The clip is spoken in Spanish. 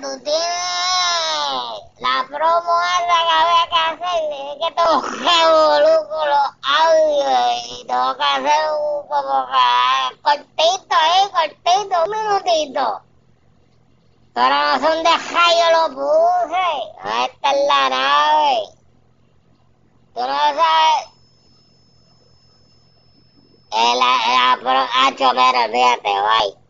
tú tienes la promo que había que hacer, es que tengo que con los audios y tengo que hacer un como que eh, cortito, eh, cortito, un minutito. Pero no son de yo lo puse, esta es la nave. Tú no sabes. Eh, El, la, pro, ah, pero fíjate, bye.